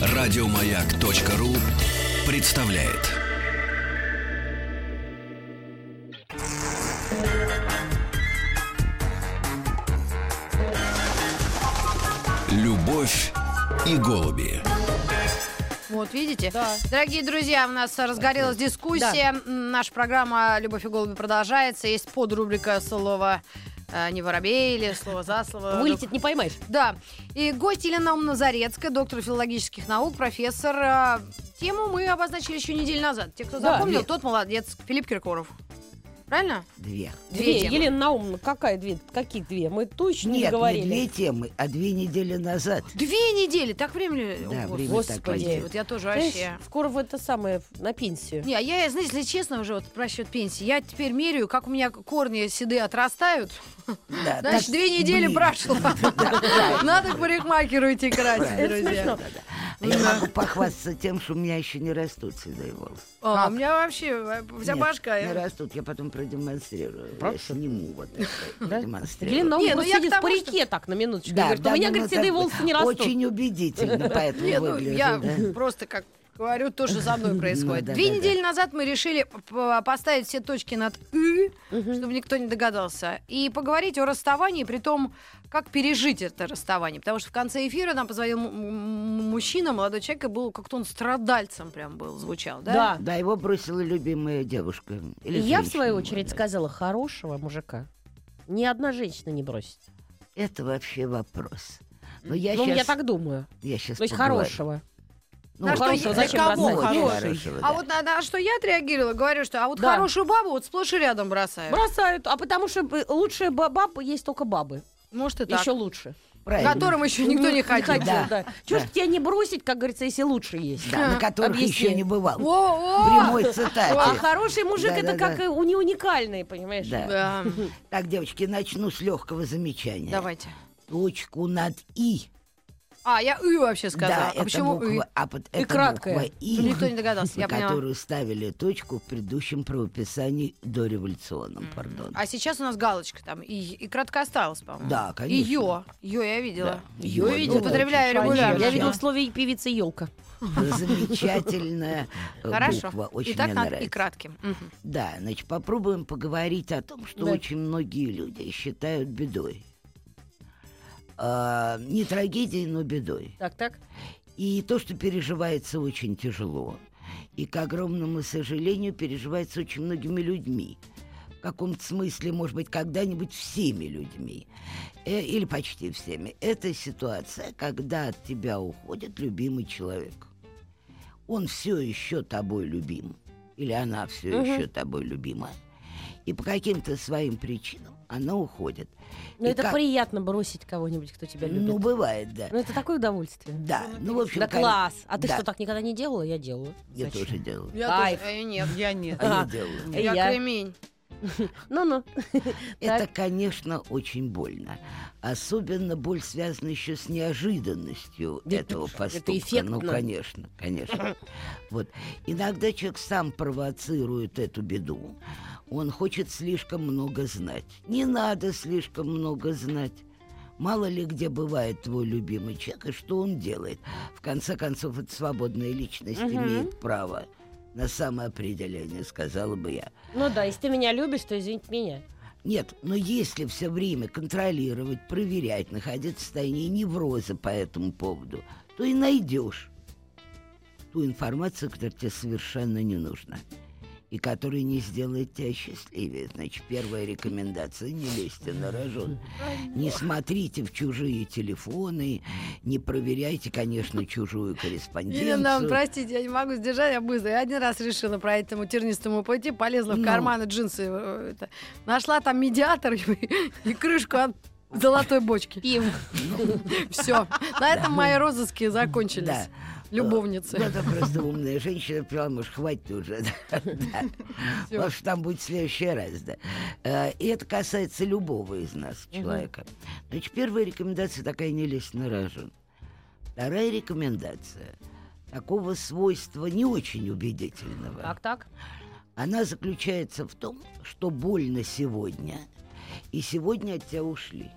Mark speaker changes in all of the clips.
Speaker 1: Радиомаяк.ру представляет. Любовь и голуби.
Speaker 2: Вот, видите?
Speaker 3: Да.
Speaker 2: Дорогие друзья, у нас разгорелась дискуссия. М, Наша программа «Любовь и голуби» продолжается. Есть подрубрика «Слово э, не воробей» или «Слово за слово».
Speaker 3: Вылетит, не поймаешь.
Speaker 2: Да. И гость Елена Умна Зарецкая, доктор филологических наук, профессор. Э, Тему мы обозначили еще неделю назад. Те, кто запомнил, тот молодец. Филипп Киркоров. Правильно?
Speaker 4: Две.
Speaker 3: Две.
Speaker 2: темы.
Speaker 3: Елена Наумовна, какая две? Какие две? Мы точно не
Speaker 4: Нет,
Speaker 3: говорили.
Speaker 4: не две темы, а две недели назад.
Speaker 2: Две недели. Так время...
Speaker 4: Да,
Speaker 2: О,
Speaker 4: время
Speaker 2: Господи,
Speaker 4: так летит.
Speaker 2: вот я тоже
Speaker 3: Знаешь,
Speaker 2: вообще...
Speaker 3: скоро в это самое, на пенсию.
Speaker 2: Не, а я, знаете, если честно уже вот про счет пенсии, я теперь меряю, как у меня корни седые отрастают.
Speaker 4: Да,
Speaker 2: Значит,
Speaker 4: так
Speaker 2: две недели прошло. Надо к парикмахеру идти красить, друзья.
Speaker 4: А я могу похвастаться тем, что у меня еще не растут седые волосы.
Speaker 2: А, у меня вообще э, вся
Speaker 4: Нет,
Speaker 2: башка.
Speaker 4: Не
Speaker 2: э.
Speaker 4: растут, я потом продемонстрирую. Я сниму вот это, продемонстрирую.
Speaker 2: Не,
Speaker 3: Наумовна
Speaker 2: ну
Speaker 3: сидит в парике так, на минуточку.
Speaker 4: Да,
Speaker 3: говорит, у меня, говорит, седые волосы не растут.
Speaker 4: Очень убедительно, поэтому
Speaker 2: Не, ну,
Speaker 4: выгляжу,
Speaker 2: я просто как говорю, то, что со мной происходит.
Speaker 4: да,
Speaker 2: Две
Speaker 4: да,
Speaker 2: недели назад мы решили поставить все точки над «и», чтобы никто не догадался, и поговорить о расставании, при том, как пережить это расставание. Потому что в конце эфира нам позвонил мужчина, молодой человек, и был как-то он страдальцем прям был, звучал, да?
Speaker 3: Да.
Speaker 4: Да, его бросила любимая девушка.
Speaker 3: И
Speaker 4: Или
Speaker 3: я, в свою очередь, сказала, хорошего мужика ни одна женщина не бросит.
Speaker 4: Это вообще вопрос. Но я
Speaker 3: ну,
Speaker 4: сейчас...
Speaker 3: я так думаю.
Speaker 4: Я сейчас
Speaker 3: То есть хорошего.
Speaker 4: Ну,
Speaker 2: На что
Speaker 3: хорошего
Speaker 2: я-
Speaker 3: зачем
Speaker 2: для кого хороший? А
Speaker 4: да.
Speaker 2: вот на, на что я отреагировала, говорю, что а вот
Speaker 3: Да.
Speaker 2: хорошую бабу вот сплошь и рядом бросают.
Speaker 3: Бросают. А потому что б- лучшие ба- бабы есть только бабы.
Speaker 2: Может и так.
Speaker 3: Еще лучше.
Speaker 4: Правильно.
Speaker 2: Которым еще никто не ходил.
Speaker 4: Да.
Speaker 3: да. Чего ж
Speaker 4: Да.
Speaker 3: тебя не бросить, как говорится, если лучше есть?
Speaker 4: Да, на которых
Speaker 3: Объясни.
Speaker 4: еще не бывал.
Speaker 2: О, о!
Speaker 4: прямой цитате.
Speaker 3: А хороший мужик это
Speaker 4: Да-да-да.
Speaker 3: как и у- не уникальный, понимаешь?
Speaker 4: Да.
Speaker 2: Да.
Speaker 4: Так, девочки, начну с легкого замечания.
Speaker 2: Давайте.
Speaker 4: Точку над «и».
Speaker 2: А, я «ы» вообще сказала.
Speaker 4: Да,
Speaker 2: а
Speaker 4: это
Speaker 2: почему
Speaker 4: буква,
Speaker 2: «ы»?
Speaker 4: а под,
Speaker 3: И
Speaker 4: это
Speaker 3: краткая.
Speaker 4: буква «и»,
Speaker 2: никто не догадался, я поняла.
Speaker 4: которую ставили точку в предыдущем правописании дореволюционном, пардон.
Speaker 2: А сейчас у нас галочка там. И, и кратко осталось, по-моему.
Speaker 4: Да, конечно.
Speaker 2: Ее. Ее я видела.
Speaker 4: Да. Её
Speaker 3: видела.
Speaker 2: Употребляю регулярно.
Speaker 3: Я видела в слове певица елка.
Speaker 4: Замечательная э,
Speaker 2: Хорошо.
Speaker 4: буква, очень
Speaker 2: Итак,
Speaker 4: мне
Speaker 2: надо и
Speaker 4: нравится.
Speaker 2: кратким. Мгм.
Speaker 4: Да, значит, попробуем поговорить о том, что
Speaker 3: Да.
Speaker 4: очень многие люди считают бедой. А, не трагедией, но бедой.
Speaker 3: Так, так.
Speaker 4: И то, что переживается очень тяжело. И, к огромному сожалению, переживается очень многими людьми. В каком-то смысле, может быть, когда-нибудь всеми людьми. Э, или почти всеми. Это ситуация, когда от тебя уходит любимый человек. Он все еще тобой любим. Или она все
Speaker 3: Мгм.
Speaker 4: еще тобой любима. И по каким-то своим причинам она уходит.
Speaker 3: Ну,
Speaker 4: И
Speaker 3: это
Speaker 4: как-
Speaker 3: приятно бросить кого-нибудь, кто тебя любит.
Speaker 4: Ну, бывает, да.
Speaker 3: Ну, это такое удовольствие.
Speaker 4: Да, ну, в общем,
Speaker 3: Да класс. А ты
Speaker 4: да.
Speaker 3: что, так никогда не делала? Я делаю.
Speaker 4: Я
Speaker 3: Зачем?
Speaker 4: тоже делаю.
Speaker 2: Я
Speaker 3: Кайф.
Speaker 2: тоже. А я нет.
Speaker 5: Я нет.
Speaker 4: А я
Speaker 3: А.
Speaker 4: делаю.
Speaker 3: И
Speaker 2: Я,
Speaker 3: я.
Speaker 2: кремень.
Speaker 3: Ну-ну.
Speaker 4: Это, конечно, очень больно. Особенно боль связана еще с неожиданностью
Speaker 3: Это-
Speaker 4: этого
Speaker 3: это
Speaker 4: поступка.
Speaker 3: эффектно.
Speaker 4: Ну, конечно, конечно. Вот. Иногда человек сам провоцирует эту беду. Он хочет слишком много знать. Не надо слишком много знать. Мало ли где бывает твой любимый человек и что он делает. В конце концов, это свободная личность
Speaker 3: Мгм.
Speaker 4: имеет право на самоопределение, сказала бы я.
Speaker 3: Ну да, если ты меня любишь, то извините меня.
Speaker 4: Нет, но если все время контролировать, проверять, находиться в состоянии невроза по этому поводу, то и найдешь ту информацию, которая тебе совершенно не нужна и которая не сделает тебя счастливее. Значит, первая рекомендация – не лезьте на рожон. Не смотрите в чужие телефоны, не проверяйте, конечно, чужую корреспонденцию.
Speaker 2: Елена, простите, я не могу сдержать, я быстро. Я один раз решила по этому тернистому пути, полезла в
Speaker 4: Ну.
Speaker 2: карманы джинсы, э, это, нашла там медиатор и, крышку от золотой бочки.
Speaker 3: Пиво.
Speaker 2: Все. На этом мои розыски закончились. Любовницы.
Speaker 4: Ну, это просто умная женщина, сказала, может, хватит уже. Потому что там будет в следующий раз, да. Э, И это касается любого из нас, человека. Значит, первая рекомендация такая не лезть на рожон. Вторая рекомендация такого свойства не очень убедительного.
Speaker 3: Так, так.
Speaker 4: Она заключается в том, что больно сегодня, и сегодня от тебя ушли.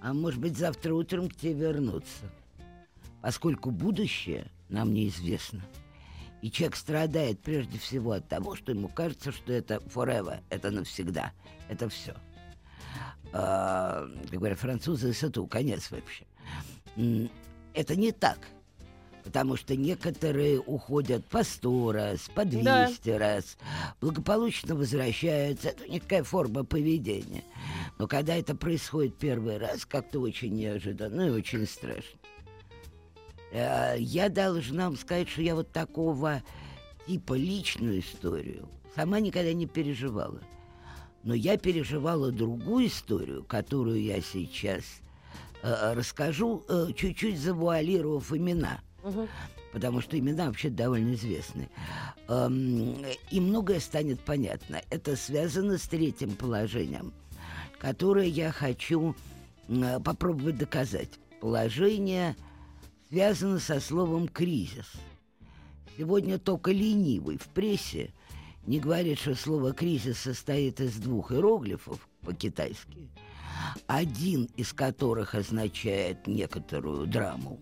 Speaker 4: а может быть завтра утром к тебе вернуться. Поскольку будущее нам неизвестно. И человек страдает прежде всего от того, что ему кажется, что это forever, это навсегда, это все. А, как говорят французы, сату, конец вообще. Это не так. Потому что некоторые уходят по сто раз, по 200 раз, благополучно возвращаются. Это никакая форма поведения. Но когда это происходит первый раз, как-то очень неожиданно и очень страшно. Э, Я должна вам сказать, что я вот такого типа личную историю сама никогда не переживала. Но я переживала другую историю, которую я сейчас э, расскажу, э, чуть-чуть завуалировав имена. Потому что имена вообще довольно известны. Эм, И многое станет понятно. Это связано с третьим положением, которое я хочу э, попробовать доказать. Положение связано со словом «кризис». Сегодня только ленивый в прессе не говорит, что слово «кризис» состоит из двух иероглифов по-китайски, один из которых означает некоторую драму,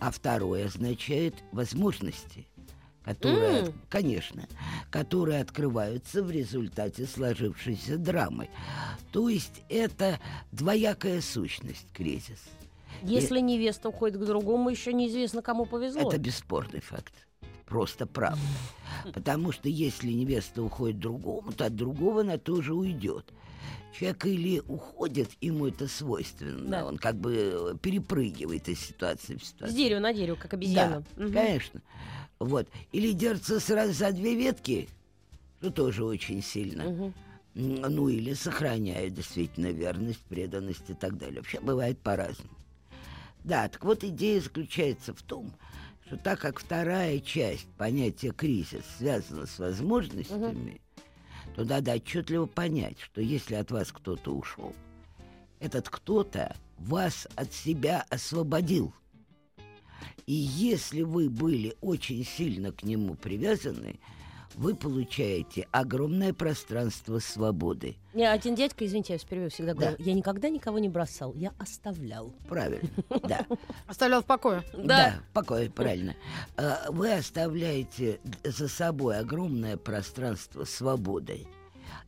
Speaker 4: а второй означает возможности, которые,
Speaker 3: М.
Speaker 4: конечно, которые открываются в результате сложившейся драмы. То есть это двоякая сущность кризис.
Speaker 3: Если невеста уходит к другому, еще неизвестно, кому повезло.
Speaker 4: Это бесспорный факт. Просто правда. Потому что если невеста уходит другому, то от другого она тоже уйдет. Человек или уходит, ему это свойственно,
Speaker 3: Да.
Speaker 4: он как бы перепрыгивает из ситуации в
Speaker 3: С
Speaker 4: ситуацию.
Speaker 3: дерева на дерево, как обезьяна.
Speaker 4: Да,
Speaker 3: Мгм.
Speaker 4: конечно. Вот. Или держится сразу за две ветки, что тоже очень сильно. М, Ну, или сохраняет действительно верность, преданность и так далее. Вообще бывает по-разному. Да, так вот идея заключается в том, что так как вторая часть понятия кризис связана с возможностями, то надо отчетливо понять, что если от вас кто-то ушел, этот кто-то вас от себя освободил. И если вы были очень сильно к нему привязаны, вы получаете огромное пространство свободы.
Speaker 3: Мне один дядька, извините, я впервые всегда
Speaker 4: Да.
Speaker 3: говорил, я никогда никого не бросал, я оставлял.
Speaker 4: Правильно, да.
Speaker 2: Оставлял в покое.
Speaker 4: Да, покой, правильно. А, Вы оставляете за собой огромное пространство свободы.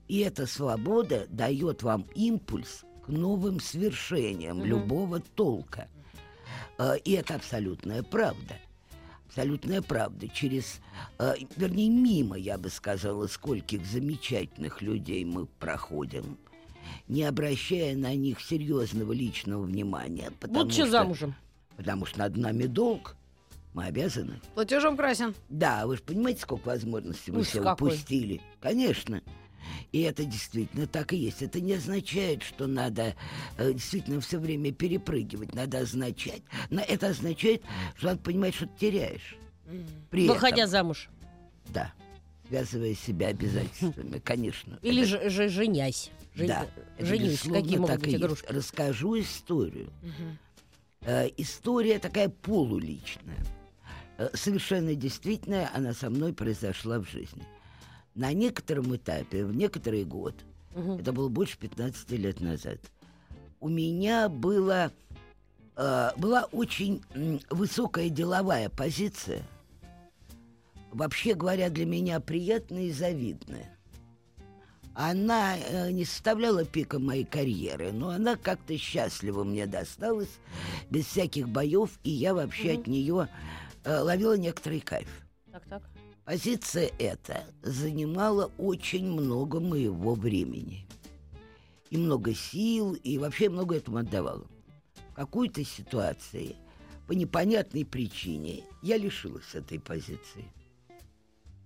Speaker 4: И эта свобода дает вам импульс к новым свершениям любого толка. А, И это абсолютная правда. Абсолютная правда. Через, а, вернее, мимо, я бы сказала, скольких замечательных людей мы проходим, не обращая на них серьезного личного внимания. потому
Speaker 3: Будучи
Speaker 4: что-
Speaker 3: замужем.
Speaker 4: Потому что над нами долг. Мы обязаны.
Speaker 2: Платежом красен.
Speaker 4: Да, вы же понимаете, сколько возможностей
Speaker 3: Ужас
Speaker 4: все упустили. Конечно. И это действительно так и есть. Это не означает, что надо э, действительно все время перепрыгивать. Надо означать. На это означает, что надо понимать, что ты теряешь. При
Speaker 3: Выходя
Speaker 4: этом,
Speaker 3: замуж.
Speaker 4: да, связывая себя обязательствами, конечно.
Speaker 3: Или
Speaker 4: Это-
Speaker 3: же, же- женясь. Жен-
Speaker 4: да,
Speaker 3: Женюсь. Какие могут быть
Speaker 4: есть.
Speaker 3: игрушки?
Speaker 4: Расскажу историю. Э, история такая полуличная. Э, совершенно действительная, она со мной произошла в жизни. На некотором этапе, в некоторый год,
Speaker 3: Мгм.
Speaker 4: это было больше 15 лет назад, у меня было, э, была очень высокая деловая позиция. Вообще говоря, для меня приятная и завидная. Она э, не составляла пика моей карьеры, но она как-то счастливо мне досталась, без всяких боев, и я вообще
Speaker 3: Мгм.
Speaker 4: от нее э, ловила некоторый кайф.
Speaker 3: Так, так.
Speaker 4: Позиция эта занимала очень много моего времени. И много сил, и вообще много этому отдавала. В какой-то ситуации, по непонятной причине, я лишилась этой позиции.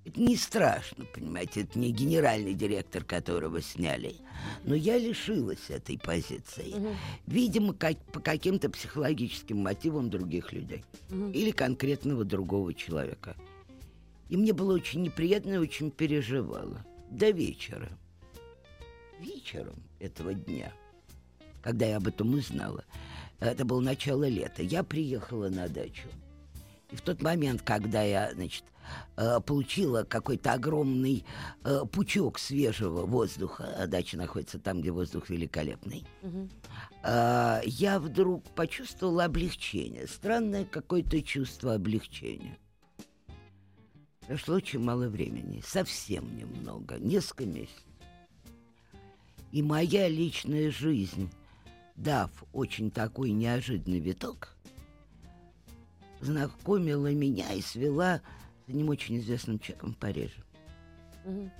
Speaker 4: Это не страшно, понимаете, это не генеральный директор, которого сняли. Но я лишилась этой позиции.
Speaker 3: Мгм.
Speaker 4: Видимо, как, по каким-то психологическим мотивам других людей
Speaker 3: Мгм.
Speaker 4: или конкретного другого человека. И мне было очень неприятно и очень переживала. До вечера. Вечером этого дня, когда я об этом узнала, это было начало лета, я приехала на дачу. И в тот момент, когда я, значит, э, получила какой-то огромный э, пучок свежего воздуха, а дача находится там, где воздух великолепный, а, я вдруг почувствовала облегчение. Странное какое-то чувство облегчения. Прошло очень мало времени, совсем немного, несколько месяцев. И моя личная жизнь, дав очень такой неожиданный виток, знакомила меня и свела с одним очень известным человеком в Париже,
Speaker 3: Мгм.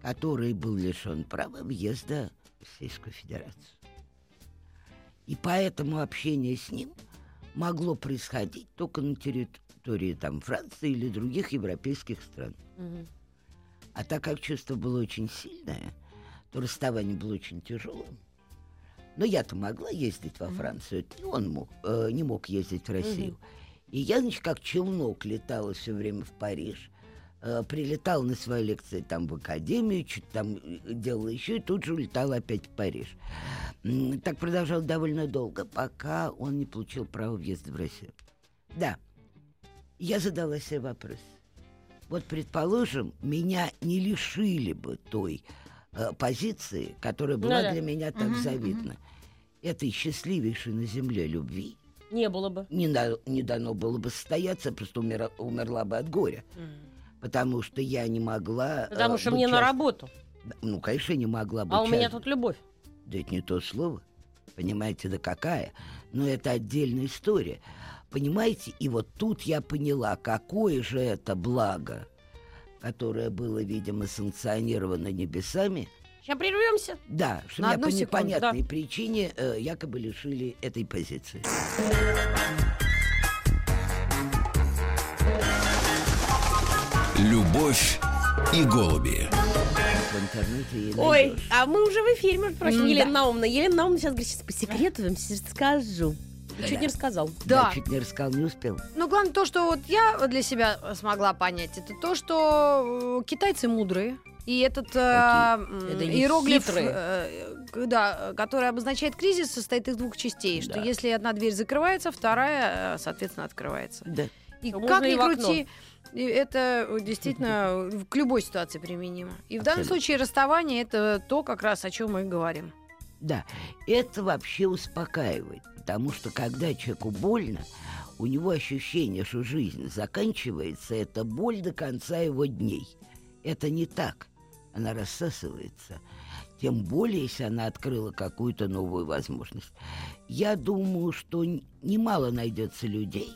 Speaker 4: который был лишен права въезда в Российскую Федерацию. И поэтому общение с ним могло происходить только на территории там, Франции или других европейских стран. А так как чувство было очень сильное, то расставание было очень тяжелым. Но я-то могла ездить во Францию, и он мог, э, не мог ездить в Россию. И я, значит, как челнок летала все время в Париж, э, прилетала на свои лекции там в академию, что-то там делала еще, и тут же улетала опять в Париж. Так продолжалось довольно долго, пока он не получил право въезда в Россию. Да, я задала себе вопрос. Вот, предположим, меня не лишили бы той э, позиции, которая была
Speaker 3: Ну да.
Speaker 4: для меня так завидна. Этой счастливейшей на земле любви
Speaker 3: Не было бы.
Speaker 4: не, не дано было бы состояться, просто умера- умерла бы от горя. Потому что я не могла... э,
Speaker 3: Потому что мне на работу.
Speaker 4: Ну, конечно, не могла быть
Speaker 3: А у меня тут любовь.
Speaker 4: да это не то слово. Понимаете, да какая? Но это отдельная история. Понимаете, и вот тут я поняла, какое же это благо, которое было, видимо, санкционировано небесами.
Speaker 3: Сейчас прервемся.
Speaker 4: Да, что
Speaker 2: На
Speaker 4: меня по
Speaker 2: секунду,
Speaker 4: непонятной причине э, якобы лишили этой позиции.
Speaker 1: Любовь и голуби.
Speaker 4: В интернете и
Speaker 3: Ой, а мы уже в эфире, между прочим,
Speaker 2: М,
Speaker 3: Елена
Speaker 2: да.
Speaker 3: Наумовна. Елена Наумовна сейчас говорит, сейчас по секрету вам сейчас расскажу. Чуть
Speaker 4: Да.
Speaker 3: не рассказал.
Speaker 2: Да.
Speaker 4: Я чуть не рассказал, не успел.
Speaker 2: Ну, главное то, что вот я для себя смогла понять, это то, что э, китайцы мудрые. И этот э,
Speaker 3: Это
Speaker 2: иероглиф,
Speaker 3: хитрые.
Speaker 2: э, э, да, который обозначает кризис, состоит из двух частей. Что
Speaker 4: Да.
Speaker 2: если одна дверь закрывается, вторая, э, соответственно, открывается.
Speaker 4: Да.
Speaker 2: И
Speaker 3: То
Speaker 2: как
Speaker 3: можно
Speaker 2: ни
Speaker 3: и в окно.
Speaker 2: крути, и это действительно к любой ситуации применимо. И в данном случае расставание это то, как раз о чем мы говорим.
Speaker 4: Да, это вообще успокаивает, потому что когда человеку больно, у него ощущение, что жизнь заканчивается, это боль до конца его дней. Это не так. Она рассасывается. Тем более, если она открыла какую-то новую возможность. Я думаю, что немало найдется людей,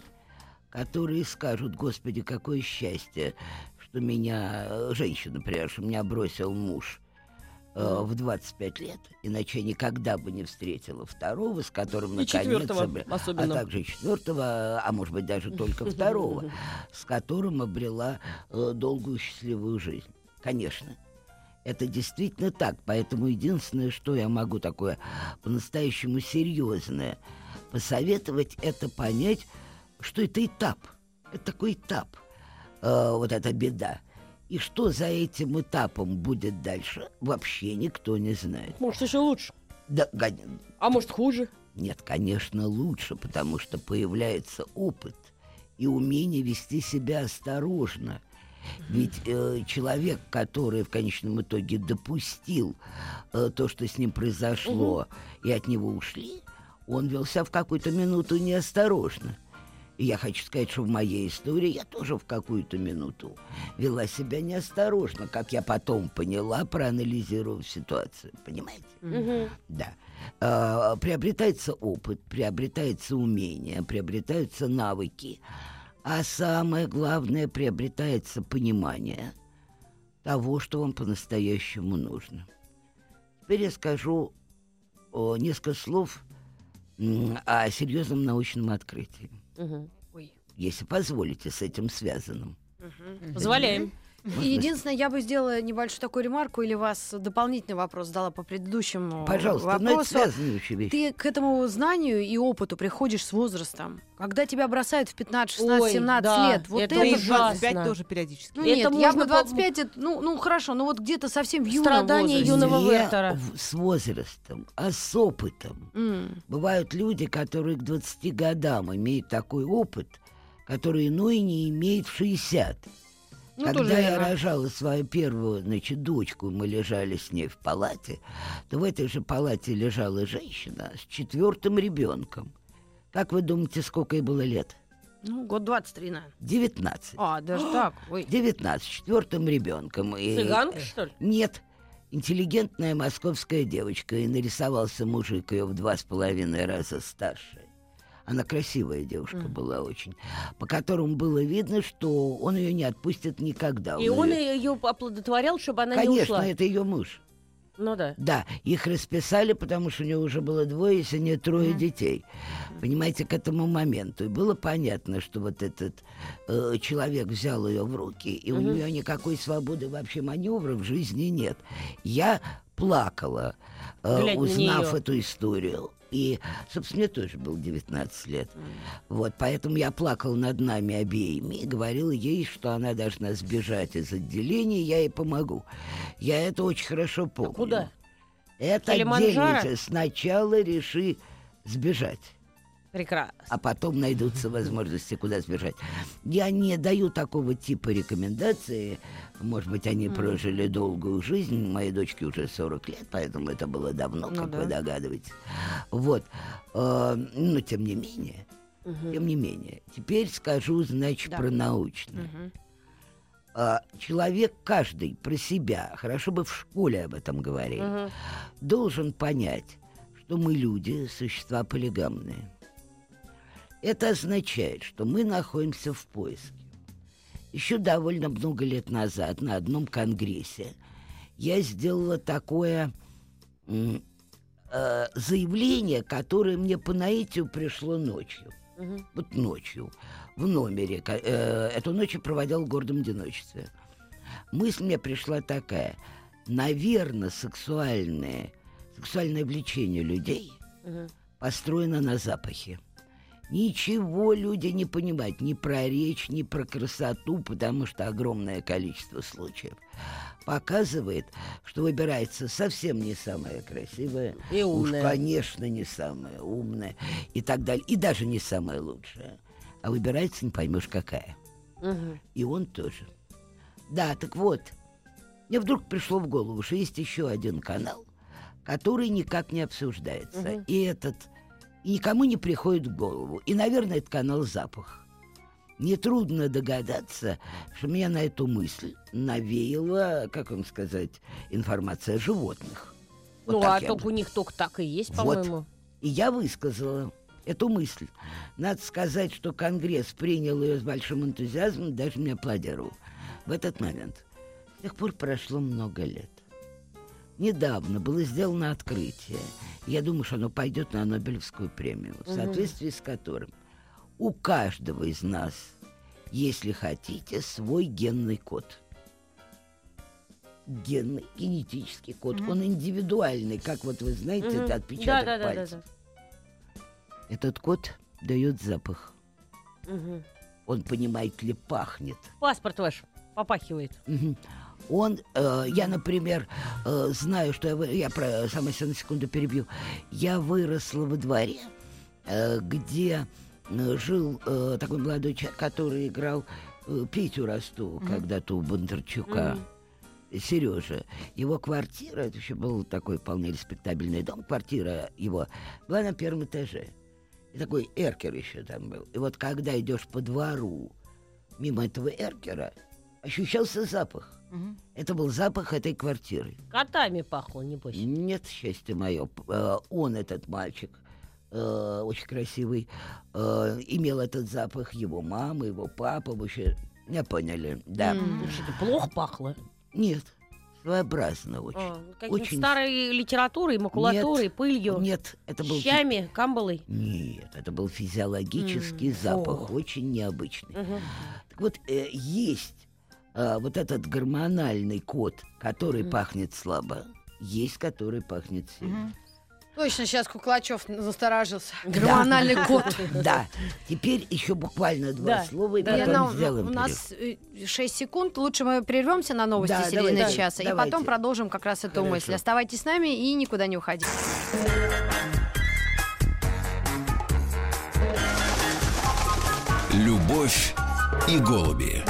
Speaker 4: которые скажут, Господи, какое счастье, что меня, э, женщина, например, что меня бросил муж э, в 25 лет, иначе никогда бы не встретила второго, с которым наконец обре- а
Speaker 3: особенно.
Speaker 4: также и четвертого, а может быть даже только второго, с которым обрела э, долгую счастливую жизнь. Конечно. Это действительно так, поэтому единственное, что я могу такое по-настоящему серьезное посоветовать, это понять, что это этап. Это такой этап, э, вот эта беда. И что за этим этапом будет дальше, вообще никто не знает.
Speaker 3: Может, еще лучше.
Speaker 4: Да, га-
Speaker 3: А может, хуже.
Speaker 4: нет, конечно, лучше, потому что появляется опыт и умение вести себя осторожно. Ведь э, человек, который в конечном итоге допустил э, то, что с ним произошло, и от него ушли, он вел себя в какую-то минуту неосторожно. И я хочу сказать, что в моей истории я тоже в какую-то минуту вела себя неосторожно, как я потом поняла, проанализировав ситуацию. Понимаете?
Speaker 3: Мгм.
Speaker 4: Да. Э, приобретается опыт, приобретается умение, приобретаются навыки. А самое главное, приобретается понимание того, что вам по-настоящему нужно. Теперь я скажу о, несколько слов о серьезном научном открытии,
Speaker 3: Мгм.
Speaker 2: Ой.
Speaker 4: если позволите, с этим связанным.
Speaker 3: Позволяем.
Speaker 2: И единственное, я бы сделала небольшую такую ремарку или вас дополнительный вопрос задала по предыдущему
Speaker 4: Пожалуйста, это
Speaker 2: вопросу.
Speaker 4: вещи.
Speaker 2: Ты к этому знанию и опыту приходишь с возрастом. Когда тебя бросают в 15, 16,
Speaker 3: Ой,
Speaker 2: 17
Speaker 3: да,
Speaker 2: лет, вот
Speaker 3: это
Speaker 2: это...
Speaker 3: Ужасно.
Speaker 5: 25 тоже периодически.
Speaker 2: Ну
Speaker 3: Это
Speaker 2: нет, я бы 25, это- ну, ну хорошо, ну вот где-то совсем в юном
Speaker 3: Страдания
Speaker 2: возрасте.
Speaker 3: юного Вертера.
Speaker 4: с возрастом, а с опытом.
Speaker 2: М.
Speaker 4: Бывают люди, которые к 20 годам имеют такой опыт, который иной не имеет в 60.
Speaker 2: Ну,
Speaker 4: Когда
Speaker 2: тоже
Speaker 4: я
Speaker 2: верно.
Speaker 4: рожала свою первую, значит, дочку, мы лежали с ней в палате, то в этой же палате лежала женщина с четвертым ребенком. Как вы думаете, сколько ей было лет?
Speaker 2: Ну, год 23, наверное.
Speaker 4: 19.
Speaker 2: А, даже так. Ой.
Speaker 4: 19, с четвертым ребенком. И-
Speaker 3: Цыганка, что ли?
Speaker 4: Нет. Интеллигентная московская девочка, и нарисовался мужик ее в два с половиной раза старше. Она красивая девушка была очень, по которому было видно, что он ее не отпустит никогда.
Speaker 3: И он
Speaker 4: её-
Speaker 3: ее оплодотворял, чтобы она не
Speaker 4: Конечно,
Speaker 3: ушла.
Speaker 4: это ее муж.
Speaker 3: Ну да.
Speaker 4: Да, их расписали, потому что у него уже было двое, если не трое детей. Понимаете, к этому моменту. И было понятно, что вот этот э, человек взял ее в руки, и у нее никакой свободы вообще маневра в жизни нет. Я плакала, э, узнав эту историю. И, собственно, мне тоже было 19 лет. Вот, поэтому я плакала над нами обеими и говорила ей, что она должна сбежать из отделения, я ей помогу. Я это очень хорошо помню.
Speaker 3: А куда?
Speaker 4: Это отдельно. Сначала реши сбежать,
Speaker 3: Прекрасно.
Speaker 4: а потом найдутся возможности, куда сбежать. Я не даю такого типа рекомендации. Может быть, они прожили долгую жизнь. Моей дочке уже 40 лет, поэтому это было давно,
Speaker 2: Ну
Speaker 4: как
Speaker 2: да.
Speaker 4: вы догадываетесь. Вот. Э, Но тем не менее, тем не менее. Теперь скажу, значит,
Speaker 2: Да.
Speaker 4: про научное.
Speaker 2: Мгм.
Speaker 4: А, человек каждый про себя, хорошо бы в школе об этом говорили,
Speaker 3: Мгм.
Speaker 4: должен понять, что мы люди, существа полигамные. Это означает, что мы находимся в поиске. Еще довольно много лет назад на одном конгрессе я сделала такое э, заявление, которое мне по наитию пришло ночью.
Speaker 3: Мгм.
Speaker 4: Вот ночью в номере. э, эту ночь я проводил в гордом одиночестве. Мысль мне пришла такая. Наверное, сексуальное, сексуальное влечение людей
Speaker 3: Мгм.
Speaker 4: построено на запахе. Ничего люди не понимают ни про речь, ни про красоту, потому что огромное количество случаев показывает, что выбирается совсем не самое красивое,
Speaker 3: И
Speaker 4: уж,
Speaker 3: умная.
Speaker 4: конечно, не самое умное и так далее, и даже не самое лучшее, а выбирается не поймешь какая.
Speaker 3: Мгм.
Speaker 4: И он тоже. Да, так вот, мне вдруг пришло в голову, что есть еще один канал, который никак не обсуждается.
Speaker 3: Мгм.
Speaker 4: И этот и никому не приходит в голову. И, наверное, это канал запах. Нетрудно догадаться, что меня на эту мысль навеяла, как вам сказать, информация о животных. Вот
Speaker 3: Ну, а только у них только так и есть,
Speaker 4: Вот.
Speaker 3: по-моему.
Speaker 4: И я высказала эту мысль. Надо сказать, что Конгресс принял ее с большим энтузиазмом, даже мне аплодировал. В этот момент. С тех пор прошло много лет. Недавно было сделано открытие. Я думаю, что оно пойдет на Нобелевскую премию, в соответствии с которым у каждого из нас, если хотите, свой генный код. Генный, генетический код. Он индивидуальный, как вот вы знаете,
Speaker 3: Мгм.
Speaker 4: это отпечаток
Speaker 3: да, да, да, да,
Speaker 4: пальцев.
Speaker 3: да.
Speaker 4: Этот кот дает запах.
Speaker 3: Мгм.
Speaker 4: Он, понимаете ли, пахнет.
Speaker 3: Паспорт ваш попахивает.
Speaker 4: Он, э, я, например, э, знаю, что я, вы- я про, сама себя на секунду перебью. Я выросла во дворе, э, где э, жил э, такой молодой человек, который играл э, Петю Росту когда-то у Бондарчука. Сережа. Его квартира, это еще был такой вполне респектабельный дом, квартира его была на первом этаже. И такой эркер еще там был. И вот когда идешь по двору мимо этого эркера, ощущался запах.
Speaker 2: Мгм.
Speaker 4: Это был запах этой квартиры.
Speaker 3: Котами пахло, небось.
Speaker 4: Нет, счастье мое. Он, этот мальчик, э, очень красивый, э, имел этот запах. Его мама, его папа, вообще, не поняли, да.
Speaker 3: Что-то плохо пахло.
Speaker 4: Нет, своеобразно очень.
Speaker 3: А,
Speaker 4: Очень-
Speaker 3: старой литературой, макулатурой,
Speaker 4: Нет,
Speaker 3: пылью,
Speaker 4: Нет, это был... фи-
Speaker 3: щами, камбалой.
Speaker 4: Нет, это был физиологический запах,
Speaker 3: о.
Speaker 4: очень необычный.
Speaker 3: Мгм.
Speaker 4: Так вот, э, есть а, вот этот гормональный код, который пахнет слабо, есть, который пахнет сильно.
Speaker 2: Точно, сейчас Куклачев насторожился. Гормональный код.
Speaker 4: Да, теперь еще буквально два
Speaker 3: Да,
Speaker 4: слова, и
Speaker 3: да,
Speaker 4: потом
Speaker 2: на-
Speaker 4: сделаем
Speaker 2: у
Speaker 4: перерыв.
Speaker 2: нас 6 секунд. Лучше мы прервемся на новости
Speaker 4: Да,
Speaker 2: середины
Speaker 4: давайте,
Speaker 2: часа. И
Speaker 4: давайте.
Speaker 2: потом продолжим как раз эту
Speaker 4: Хорошо.
Speaker 2: мысль. Оставайтесь с нами и никуда не уходите.
Speaker 1: Любовь и голуби.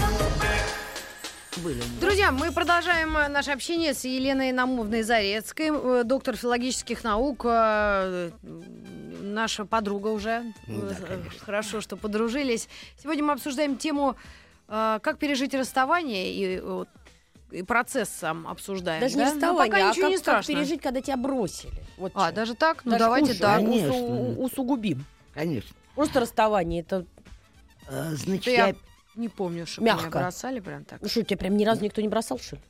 Speaker 2: Друзья, мы продолжаем э, наше общение с Еленой Намовной Зарецкой, э, доктор филологических наук, э, наша подруга уже.
Speaker 4: Да,
Speaker 2: Э,
Speaker 4: конечно.
Speaker 2: Хорошо, что подружились. Сегодня мы обсуждаем тему, как пережить расставание и, и процесс сам обсуждаем.
Speaker 3: Даже
Speaker 2: да?
Speaker 3: не
Speaker 2: Ну,
Speaker 3: расставание,
Speaker 2: пока
Speaker 3: а
Speaker 2: ничего
Speaker 3: как,
Speaker 2: не
Speaker 3: как
Speaker 2: страшно.
Speaker 3: пережить, когда тебя бросили. Вот
Speaker 2: А,
Speaker 3: чем.
Speaker 2: даже так? Ну,
Speaker 3: Даже
Speaker 2: давайте
Speaker 3: хуже.
Speaker 2: так.
Speaker 4: Конечно.
Speaker 3: Усу- усугубим.
Speaker 4: Конечно.
Speaker 3: Просто расставание, это...
Speaker 4: А, значит,
Speaker 2: Да я
Speaker 4: я
Speaker 2: не помню, что меня
Speaker 3: Мягко.
Speaker 2: бросали прям так.
Speaker 3: Ну что, тебя прям ни разу никто не бросал, что ли?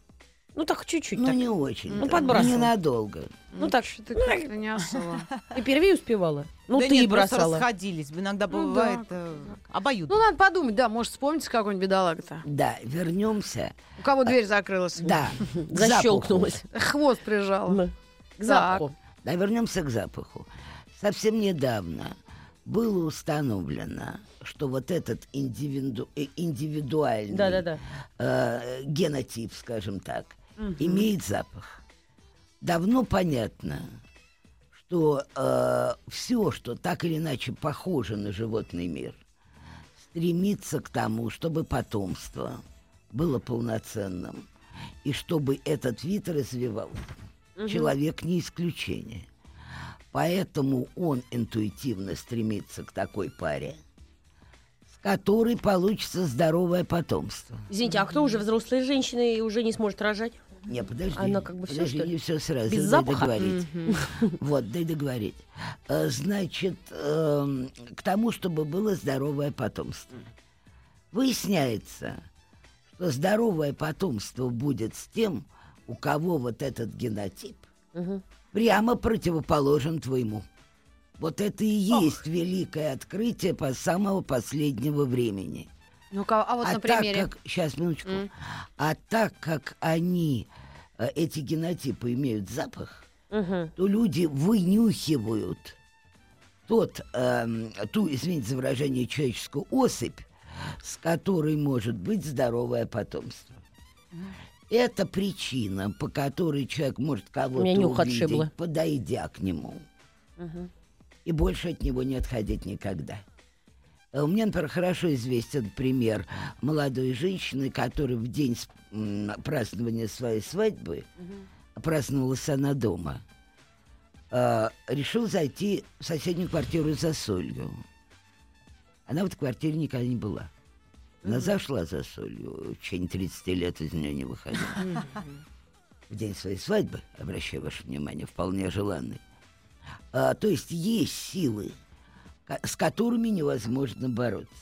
Speaker 3: Ну так, чуть-чуть.
Speaker 4: Ну,
Speaker 3: так.
Speaker 4: не очень.
Speaker 3: Ну,
Speaker 4: да,
Speaker 3: подбрасывал.
Speaker 4: Ненадолго.
Speaker 3: Ну, так,
Speaker 2: что-то
Speaker 3: ну,
Speaker 2: как-то не особо.
Speaker 3: Ты первее успевала? Ну
Speaker 5: да
Speaker 3: ты
Speaker 5: нет,
Speaker 3: и
Speaker 5: просто
Speaker 3: бросала.
Speaker 5: расходились. Иногда
Speaker 2: Ну
Speaker 5: бывает
Speaker 2: да.
Speaker 5: э, обоюдно.
Speaker 2: Ну, надо подумать, да, может, вспомните какой-нибудь бедолага-то.
Speaker 4: Да, вернемся.
Speaker 2: У кого дверь закрылась?
Speaker 4: Да.
Speaker 3: Защелкнулась.
Speaker 2: Хвост прижал.
Speaker 3: Ну, К запаху.
Speaker 4: Да, вернемся к запаху. Совсем недавно было установлено, что вот этот индивиду- э, индивидуальный
Speaker 3: Да-да-да.
Speaker 4: э, генотип, скажем так, имеет запах. Давно понятно, что все, что так или иначе похоже на животный мир, стремится к тому, чтобы потомство было полноценным и чтобы этот вид развивался. Человек не исключение. Поэтому он интуитивно стремится к такой паре, с которой получится здоровое потомство.
Speaker 3: Извините, а кто уже взрослая женщина и уже не сможет рожать?
Speaker 4: Не, подожди.
Speaker 3: Она как бы всё,
Speaker 4: подожди,
Speaker 3: что
Speaker 4: не все сразу.
Speaker 3: Без
Speaker 4: дай
Speaker 3: запаха?
Speaker 4: договорить. Вот, дай договорить. Э, Значит, эм, к тому, чтобы было здоровое потомство. Выясняется, что здоровое потомство будет с тем, у кого вот этот генотип
Speaker 3: Мгм.
Speaker 4: Прямо противоположен твоему. Вот это и есть великое открытие по самого последнего времени.
Speaker 2: Ну-ка, а вот
Speaker 4: а
Speaker 2: на примере.
Speaker 4: так как сейчас минуточку,
Speaker 2: М.
Speaker 4: а так как они э, эти генотипы имеют запах,
Speaker 3: Мгм.
Speaker 4: то люди вынюхивают тот, эм, ту, извините за выражение, человеческую особь, с которой может быть здоровое потомство. Это причина, по которой человек может кого-то
Speaker 3: Меня
Speaker 4: увидеть,
Speaker 3: отшибло.
Speaker 4: подойдя к нему,
Speaker 3: Мгм.
Speaker 4: и больше от него не отходить никогда. Э, Мне, например, хорошо известен пример молодой женщины, которая в день празднования своей свадьбы, праздновалась она дома, э, решил зайти в соседнюю квартиру за солью. Она в этой квартире никогда не была. Она зашла за солью, в течение 30 лет из нее не выходила. В день своей свадьбы, обращаю ваше внимание, вполне желанный. А, то есть есть силы, с которыми невозможно бороться.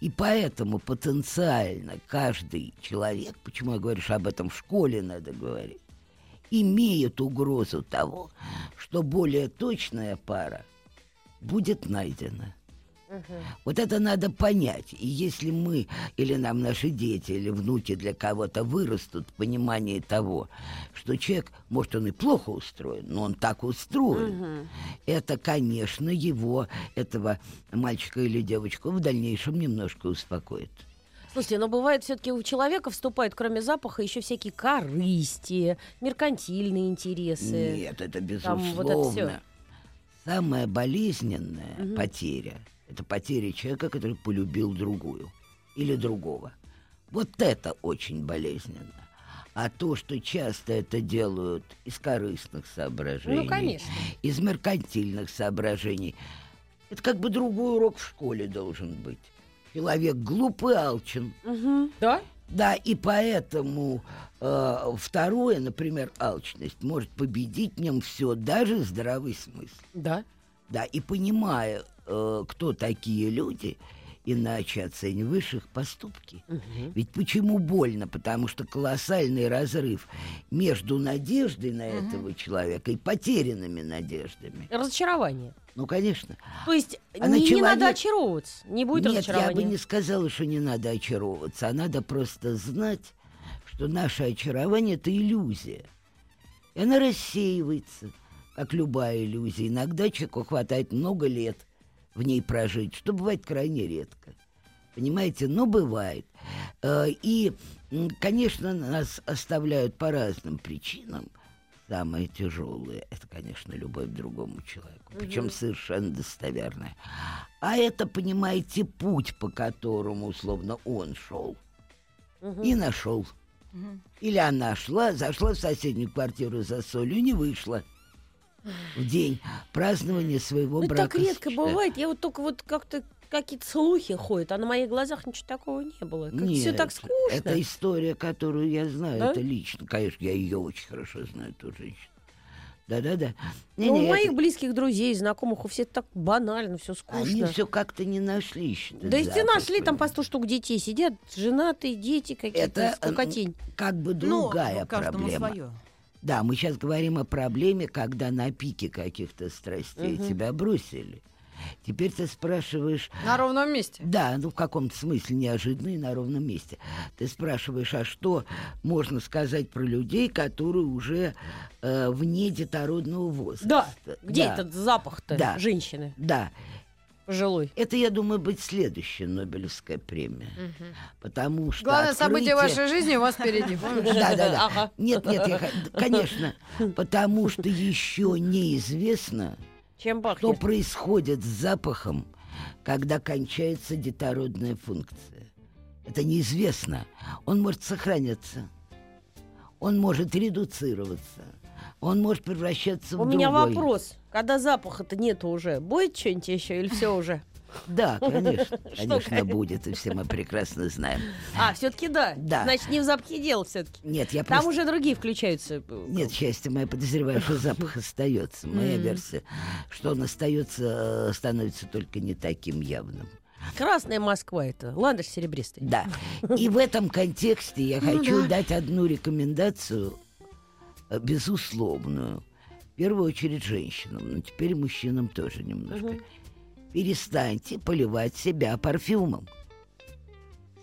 Speaker 4: И поэтому потенциально каждый человек, почему я говорю, что об этом в школе надо говорить, имеет угрозу того, что более точная пара будет найдена. Вот это надо понять. И если мы, или нам наши дети, или внуки для кого-то вырастут в понимании того, что человек, может, он и плохо устроен, но он так устроен, это, конечно, его, этого мальчика или девочку в дальнейшем немножко успокоит.
Speaker 3: Слушайте, но бывает все-таки у человека вступают, кроме запаха, еще всякие корысти, меркантильные интересы.
Speaker 4: Нет, это
Speaker 3: Там вот это
Speaker 4: безусловно.
Speaker 3: всё.
Speaker 4: Самая болезненная потеря – это потеря человека, который полюбил другую или другого. Вот это очень болезненно. А то, что часто это делают из корыстных соображений,
Speaker 3: Ну, конечно.
Speaker 4: из меркантильных соображений, это как бы другой урок в школе должен быть. Человек глупый, алчен,
Speaker 3: Мгм. Да?
Speaker 4: да, и поэтому э, второе, например, алчность может победить в нем все, даже здравый смысл.
Speaker 3: Да.
Speaker 4: Да, и понимая, э, кто такие люди, иначе оцениваешь их поступки. Ведь почему больно? Потому что колоссальный разрыв между надеждой на этого человека и потерянными надеждами.
Speaker 3: Разочарование.
Speaker 4: Ну, конечно.
Speaker 3: То есть
Speaker 4: А
Speaker 3: не, не надо
Speaker 4: человек-
Speaker 3: очаровываться, не будет
Speaker 4: Нет, я
Speaker 3: разочарования.
Speaker 4: бы не сказала, что не надо очаровываться, а надо просто знать, что наше очарование – это иллюзия. И она рассеивается, как любая иллюзия. Иногда человеку хватает много лет в ней прожить, что бывает крайне редко. Понимаете, но бывает. Э, И, конечно, нас оставляют по разным причинам. самое тяжелое, это, конечно, любовь к другому человеку. Причем совершенно достоверная. А это, понимаете, путь, по которому, условно, он шел. И нашел. Или она шла, зашла в соседнюю квартиру за солью, не вышла. В день празднования своего
Speaker 3: Ну, это
Speaker 4: брака.
Speaker 3: так редко бывает. Я вот только вот как-то какие-то слухи ходят, а на моих глазах ничего такого не было. Как все так скучно.
Speaker 4: Это история, которую я знаю,
Speaker 3: Да?
Speaker 4: это лично. Конечно, я ее очень хорошо знаю, эту женщину. Да-да-да.
Speaker 3: Ну,
Speaker 4: Не-не,
Speaker 3: у
Speaker 4: это-
Speaker 3: моих близких друзей, знакомых, у всех так банально, все
Speaker 4: Они
Speaker 3: скучно.
Speaker 4: все как-то не нашли еще.
Speaker 3: Да если
Speaker 4: запах,
Speaker 3: нашли, там по. 100 штук детей сидят, женатые, дети какие-то,
Speaker 4: Это
Speaker 3: скукотень.
Speaker 4: как бы
Speaker 5: Ну,
Speaker 4: другая
Speaker 5: каждому
Speaker 4: проблема.
Speaker 5: свое.
Speaker 4: Да, мы сейчас говорим о проблеме, когда на пике каких-то страстей тебя бросили. Теперь ты спрашиваешь,
Speaker 2: На ровном месте.
Speaker 4: да, ну в каком-то смысле неожиданно и на ровном месте. Ты спрашиваешь, а что можно сказать про людей, которые уже э, вне детородного возраста?
Speaker 3: Да, где
Speaker 4: Да.
Speaker 3: этот запах-то
Speaker 4: Да.
Speaker 3: женщины
Speaker 4: Да,
Speaker 3: пожилой?
Speaker 4: это, я думаю, быть следующая Нобелевская премия. Потому что
Speaker 2: Главное событие
Speaker 4: открытие-
Speaker 2: вашей жизни у вас впереди?
Speaker 4: Да, да, да. Нет, нет, конечно, потому что еще неизвестно,
Speaker 3: Чем
Speaker 4: что происходит с запахом, когда кончается детородная функция. Это неизвестно. Он может сохраняться, он может редуцироваться, он может превращаться
Speaker 3: У
Speaker 4: в
Speaker 3: меня
Speaker 4: другой.
Speaker 3: вопрос. Когда запаха-то нету уже, будет что-нибудь еще или все уже?
Speaker 4: Да, конечно, конечно будет, и все мы прекрасно знаем.
Speaker 3: А, все-таки да.
Speaker 4: Да.
Speaker 3: Значит, не в запахе дело все-таки.
Speaker 4: Нет, я
Speaker 3: Там
Speaker 4: просто...
Speaker 3: уже другие включаются.
Speaker 4: Нет, счастье мое, подозреваю, что запах остается. Моя версия, что он остается, э, становится только не таким явным.
Speaker 3: Красная Москва это. Ландыш серебристый.
Speaker 4: Да. И в этом контексте я хочу дать одну рекомендацию, безусловную. В первую очередь женщинам, но теперь мужчинам тоже немножко. Перестаньте поливать себя парфюмом.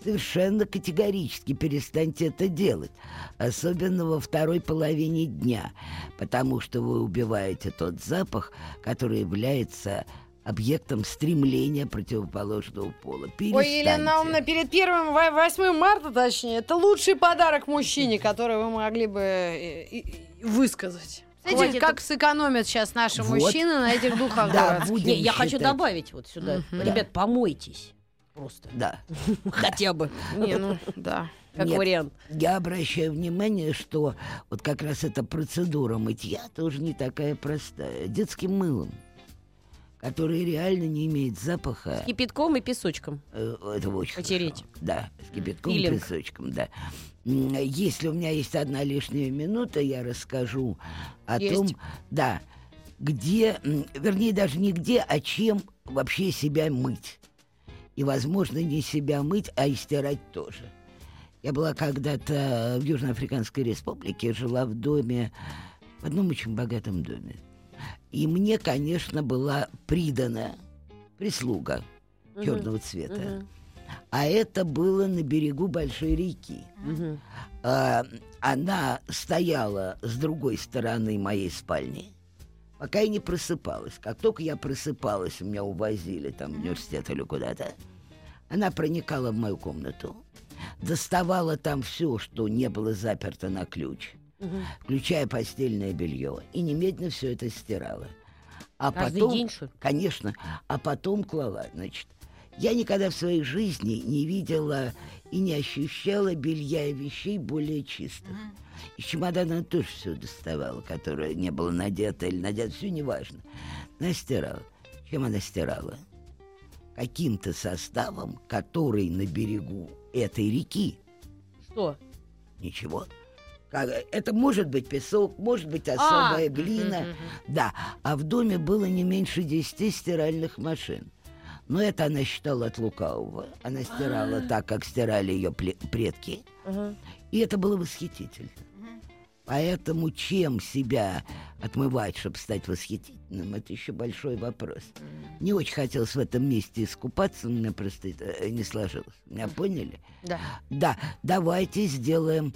Speaker 4: Совершенно категорически перестаньте это делать. Особенно во второй половине дня. Потому что вы убиваете тот запах, который является объектом стремления противоположного пола.
Speaker 2: Ой, Елена
Speaker 4: Перестаньте.
Speaker 2: Наумовна, перед первым, во- 8 марта, точнее, это лучший подарок мужчине, который вы могли бы э, высказать.
Speaker 3: Хватит
Speaker 2: как сэкономят сейчас наши
Speaker 4: Вот.
Speaker 2: мужчины на этих духах
Speaker 4: Да, будем
Speaker 3: я хочу добавить вот сюда. Ребят, помойтесь. Просто.
Speaker 4: Да.
Speaker 3: Хотя бы.
Speaker 2: Не, ну, да.
Speaker 3: Как
Speaker 4: Нет.
Speaker 3: вариант.
Speaker 4: Я обращаю внимание, что вот как раз эта процедура мытья тоже не такая простая. Детским мылом, который реально не имеет запаха.
Speaker 3: Кипятком и песочком.
Speaker 4: э, этого очень
Speaker 3: Потереть.
Speaker 4: хорошо. Да, с кипятком и песочком, да. Если у меня есть одна лишняя минута, я расскажу о
Speaker 3: Есть.
Speaker 4: том, да, где, вернее, даже не где, а чем вообще себя мыть. И, возможно, не себя мыть, а и стирать тоже. Я была когда-то в Южноафриканской республике, жила в доме, в одном очень богатом доме. И мне, конечно, была придана прислуга черного цвета. А это было на берегу большой реки.
Speaker 3: Мгм.
Speaker 4: А, она стояла с другой стороны моей спальни, пока я не просыпалась. Как только я просыпалась, меня увозили там в университет или куда-то, она проникала в мою комнату, доставала там все, что не было заперто на ключ, включая постельное белье, и немедленно все это стирала. А
Speaker 3: Каждый
Speaker 4: потом,
Speaker 3: день, что ли?
Speaker 4: Конечно. А потом клала. Значит, я никогда в своей жизни не видела и не ощущала белья и вещей более чистых. Из чемодана она тоже все доставала, которое не было надето или надето, все неважно. Она стирала. Чем она стирала? Каким-то составом, который на берегу этой реки.
Speaker 3: Что?
Speaker 4: Ничего. Это может быть песок, может быть особая
Speaker 3: А,
Speaker 4: глина. Да, а в доме было не меньше 10 стиральных машин. Но это она считала от лукавого. Она стирала так, как стирали ее предки. И это было восхитительно. Поэтому чем себя отмывать, чтобы стать восхитительным, это еще большой вопрос. Не очень хотелось в этом месте искупаться, у меня просто это э, не сложилось. Меня поняли?
Speaker 2: Да.
Speaker 4: Да, давайте сделаем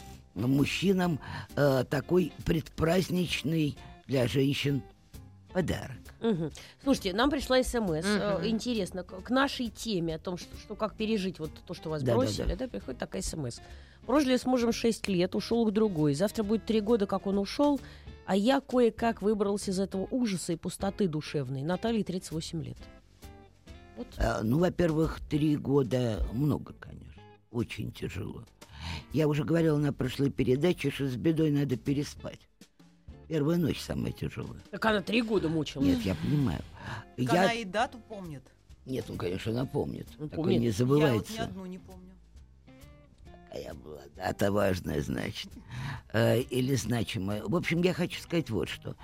Speaker 4: мужчинам э, такой предпраздничный для женщин подарок.
Speaker 3: Мгм. Слушайте, нам пришла смс.
Speaker 2: Мгм.
Speaker 3: Интересно, к нашей теме о том, что, что как пережить вот то, что вас
Speaker 4: Да, да,
Speaker 3: бросили, да, приходит такая смс. Прожили с мужем 6 лет, ушел к другой. Завтра будет 3 года, как он ушел, А я кое-как выбрался из этого ужаса и пустоты душевной. Наталье 38 лет. Вот.
Speaker 4: А, ну, во-первых, три года много, конечно. Очень тяжело. Я уже говорила на прошлой передаче, что с бедой надо переспать. Первая ночь самая тяжелая.
Speaker 3: Так она три года мучила.
Speaker 4: Нет, я понимаю.
Speaker 5: Так
Speaker 4: Я...
Speaker 5: она и дату помнит.
Speaker 4: Нет, он, конечно, напомнит.
Speaker 3: Он
Speaker 4: Такое
Speaker 3: помнит.
Speaker 4: не
Speaker 5: Я вот
Speaker 4: забывается.
Speaker 5: ни одну не помню.
Speaker 4: Какая была дата важная, значит. Э, или значимая. В общем, я хочу сказать вот что.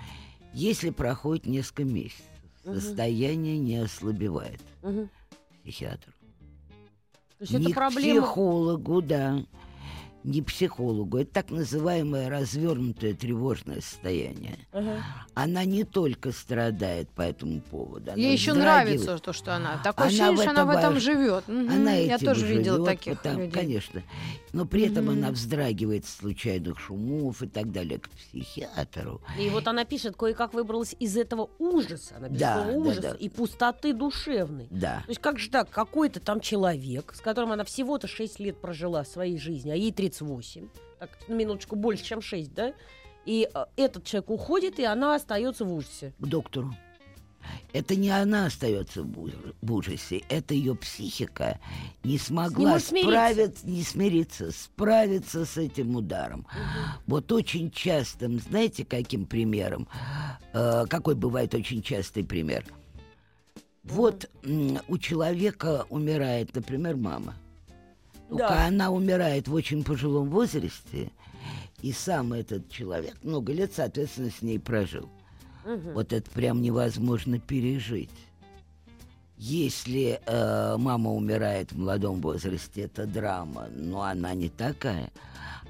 Speaker 4: Если проходит несколько месяцев, состояние не ослабевает
Speaker 3: Мгм.
Speaker 4: психиатру.
Speaker 3: То есть
Speaker 4: не
Speaker 3: это
Speaker 4: к
Speaker 3: проблема...
Speaker 4: психологу, да. Не психологу. Это так называемое развернутое тревожное состояние.
Speaker 3: Ага.
Speaker 4: Она не только страдает по этому поводу. она
Speaker 2: Ей еще нравится то, что она. Такое
Speaker 4: Она
Speaker 2: ощущение,
Speaker 4: в
Speaker 2: что она
Speaker 4: этом
Speaker 2: в этом живет. Мгм.
Speaker 4: Она
Speaker 2: Я
Speaker 4: этим
Speaker 2: тоже видела
Speaker 4: живёт,
Speaker 2: таких
Speaker 4: потому-
Speaker 2: людей.
Speaker 4: Конечно. Но при этом
Speaker 2: Мгм.
Speaker 4: она вздрагивает случайных шумов и так далее к психиатру.
Speaker 3: И вот она пишет, кое-как выбралась из этого ужаса, она пишет
Speaker 4: Да,
Speaker 3: слово
Speaker 4: да,
Speaker 3: ужаса
Speaker 4: да.
Speaker 3: и пустоты душевной.
Speaker 4: Да.
Speaker 3: То есть как же так, какой-то там человек, с которым она всего-то 6 лет прожила в своей жизни, а ей 38, так, на минуточку больше, чем 6, да? И э, этот человек уходит, и она остается в ужасе.
Speaker 4: К доктору. Это не она остается в ужасе, это ее психика не смогла
Speaker 3: смириться.
Speaker 4: справиться, не смириться, справиться с этим ударом. Вот очень частым, знаете, каким примером? Э, какой бывает очень частый пример? Вот у человека умирает, например, мама. Только
Speaker 3: Да.
Speaker 4: она умирает в очень пожилом возрасте, и сам этот человек много лет, соответственно, с ней прожил.
Speaker 3: Мгм.
Speaker 4: Вот это прям невозможно пережить. Если э, мама умирает в молодом возрасте, это драма, но она не такая.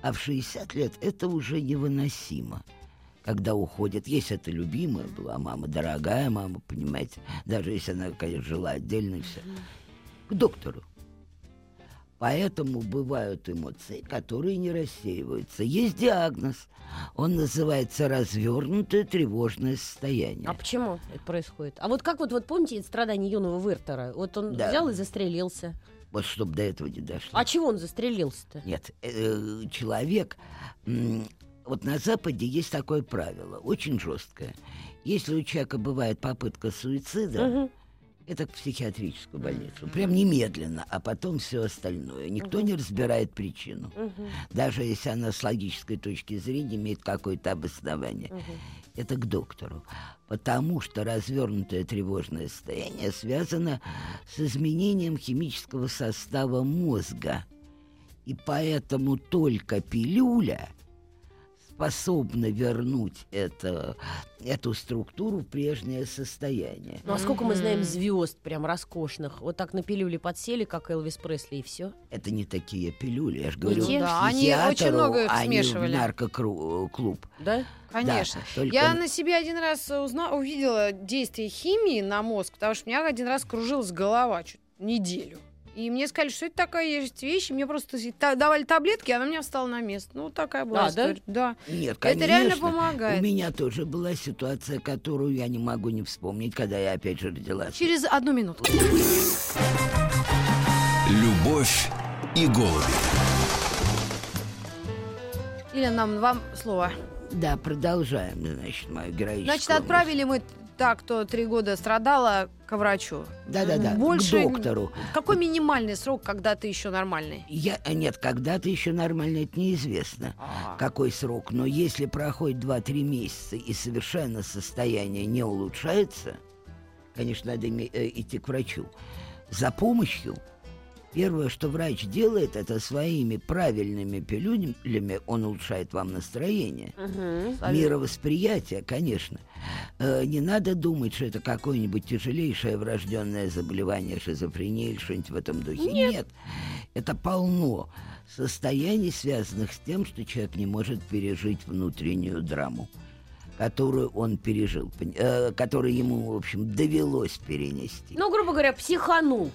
Speaker 4: А в 60 лет это уже невыносимо. Когда уходит, если это любимая была мама, дорогая мама, понимаете, даже если она, конечно, жила отдельно все, к доктору. Поэтому бывают эмоции, которые не рассеиваются. Есть диагноз. Он называется развернутое тревожное состояние.
Speaker 3: А почему это происходит? А вот как вот, вот помните страдания юного Вертера? Вот он
Speaker 4: Да.
Speaker 3: взял и застрелился.
Speaker 4: Вот чтобы до этого не дошло.
Speaker 3: А чего он застрелился-то?
Speaker 4: Нет, э, человек... Вот на Западе есть такое правило, очень жесткое. Если у человека бывает попытка суицида,
Speaker 3: Мгм.
Speaker 4: Это в психиатрическую больницу. Прям немедленно, а потом все остальное. Никто не разбирает причину. Даже если она с логической точки зрения имеет какое-то обоснование. Это к доктору. Потому что развернутое тревожное состояние связано с изменением химического состава мозга. И поэтому только пилюля способна вернуть это, эту структуру в прежнее состояние.
Speaker 3: Ну а сколько мы знаем звезд прям роскошных? Вот так на пилюле подсели, как Элвис Пресли, и все.
Speaker 4: Это не такие пилюли, я же говорю,
Speaker 3: те?
Speaker 2: Да, они очень много их
Speaker 4: а не в
Speaker 2: смешивали.
Speaker 4: наркоклуб.
Speaker 3: Да?
Speaker 2: Конечно.
Speaker 4: Да, только-
Speaker 2: Я на себе один раз узна... увидела действие химии на мозг, потому что у меня один раз кружилась голова чуть неделю. И мне сказали, что это такая есть вещь, и мне просто та- давали таблетки, и она у меня встала на место. Ну, такая была
Speaker 3: А, да?
Speaker 2: история. Да.
Speaker 4: Нет,
Speaker 2: Это реально
Speaker 4: конечно.
Speaker 2: помогает.
Speaker 4: У меня тоже была ситуация, которую я не могу не вспомнить, когда я опять же родилась.
Speaker 2: Через одну минуту.
Speaker 1: Любовь и голуби.
Speaker 2: Или нам вам слово.
Speaker 4: Да, продолжаем, значит, мою героическую.
Speaker 2: Значит, отправили мы так, кто три года страдала, к врачу.
Speaker 4: Да-да-да,
Speaker 2: Больше-
Speaker 4: к доктору.
Speaker 2: Какой минимальный срок, когда ты еще нормальный?
Speaker 4: Я, нет, когда-то еще нормально, это неизвестно, какой срок. Но если проходит 2-3 месяца и совершенно состояние не улучшается, конечно, надо э, идти к врачу за помощью. Первое, что врач делает, это своими правильными пилюлями он улучшает вам настроение.
Speaker 3: Мгм.
Speaker 4: Мировосприятие, конечно. Э, не надо думать, что это какое-нибудь тяжелейшее врожденное заболевание, шизофрения или что-нибудь в этом духе. Нет. Это полно состояний, связанных с тем, что человек не может пережить внутреннюю драму которую он пережил, э, которую ему, в общем, довелось перенести.
Speaker 3: Ну, грубо говоря, психанул.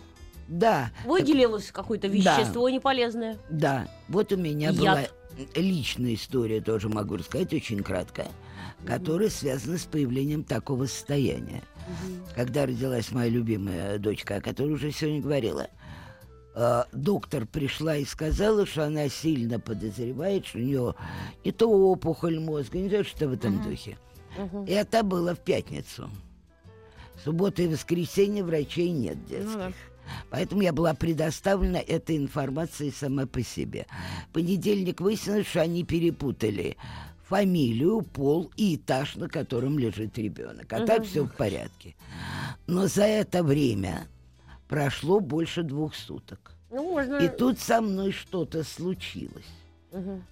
Speaker 4: Да,
Speaker 3: Выделилось какое-то
Speaker 4: Да.
Speaker 3: вещество неполезное.
Speaker 4: Да, вот у меня
Speaker 3: Яд.
Speaker 4: была личная история, тоже могу рассказать, очень краткая, которая связана с появлением такого состояния. Когда родилась моя любимая дочка, о которой уже сегодня говорила, э, доктор пришла и сказала, что она сильно подозревает, что у нее не то опухоль мозга, не то что в этом духе. Это было в пятницу. В субботу и воскресенье врачей нет детских.
Speaker 2: Ну да.
Speaker 4: Поэтому я была предоставлена этой информацией сама по себе. В понедельник выяснилось, что они перепутали фамилию, пол и этаж, на котором лежит ребенок. А так все в порядке. Но за это время прошло больше двух суток.
Speaker 3: Ну, можно...
Speaker 4: И тут со мной что-то случилось.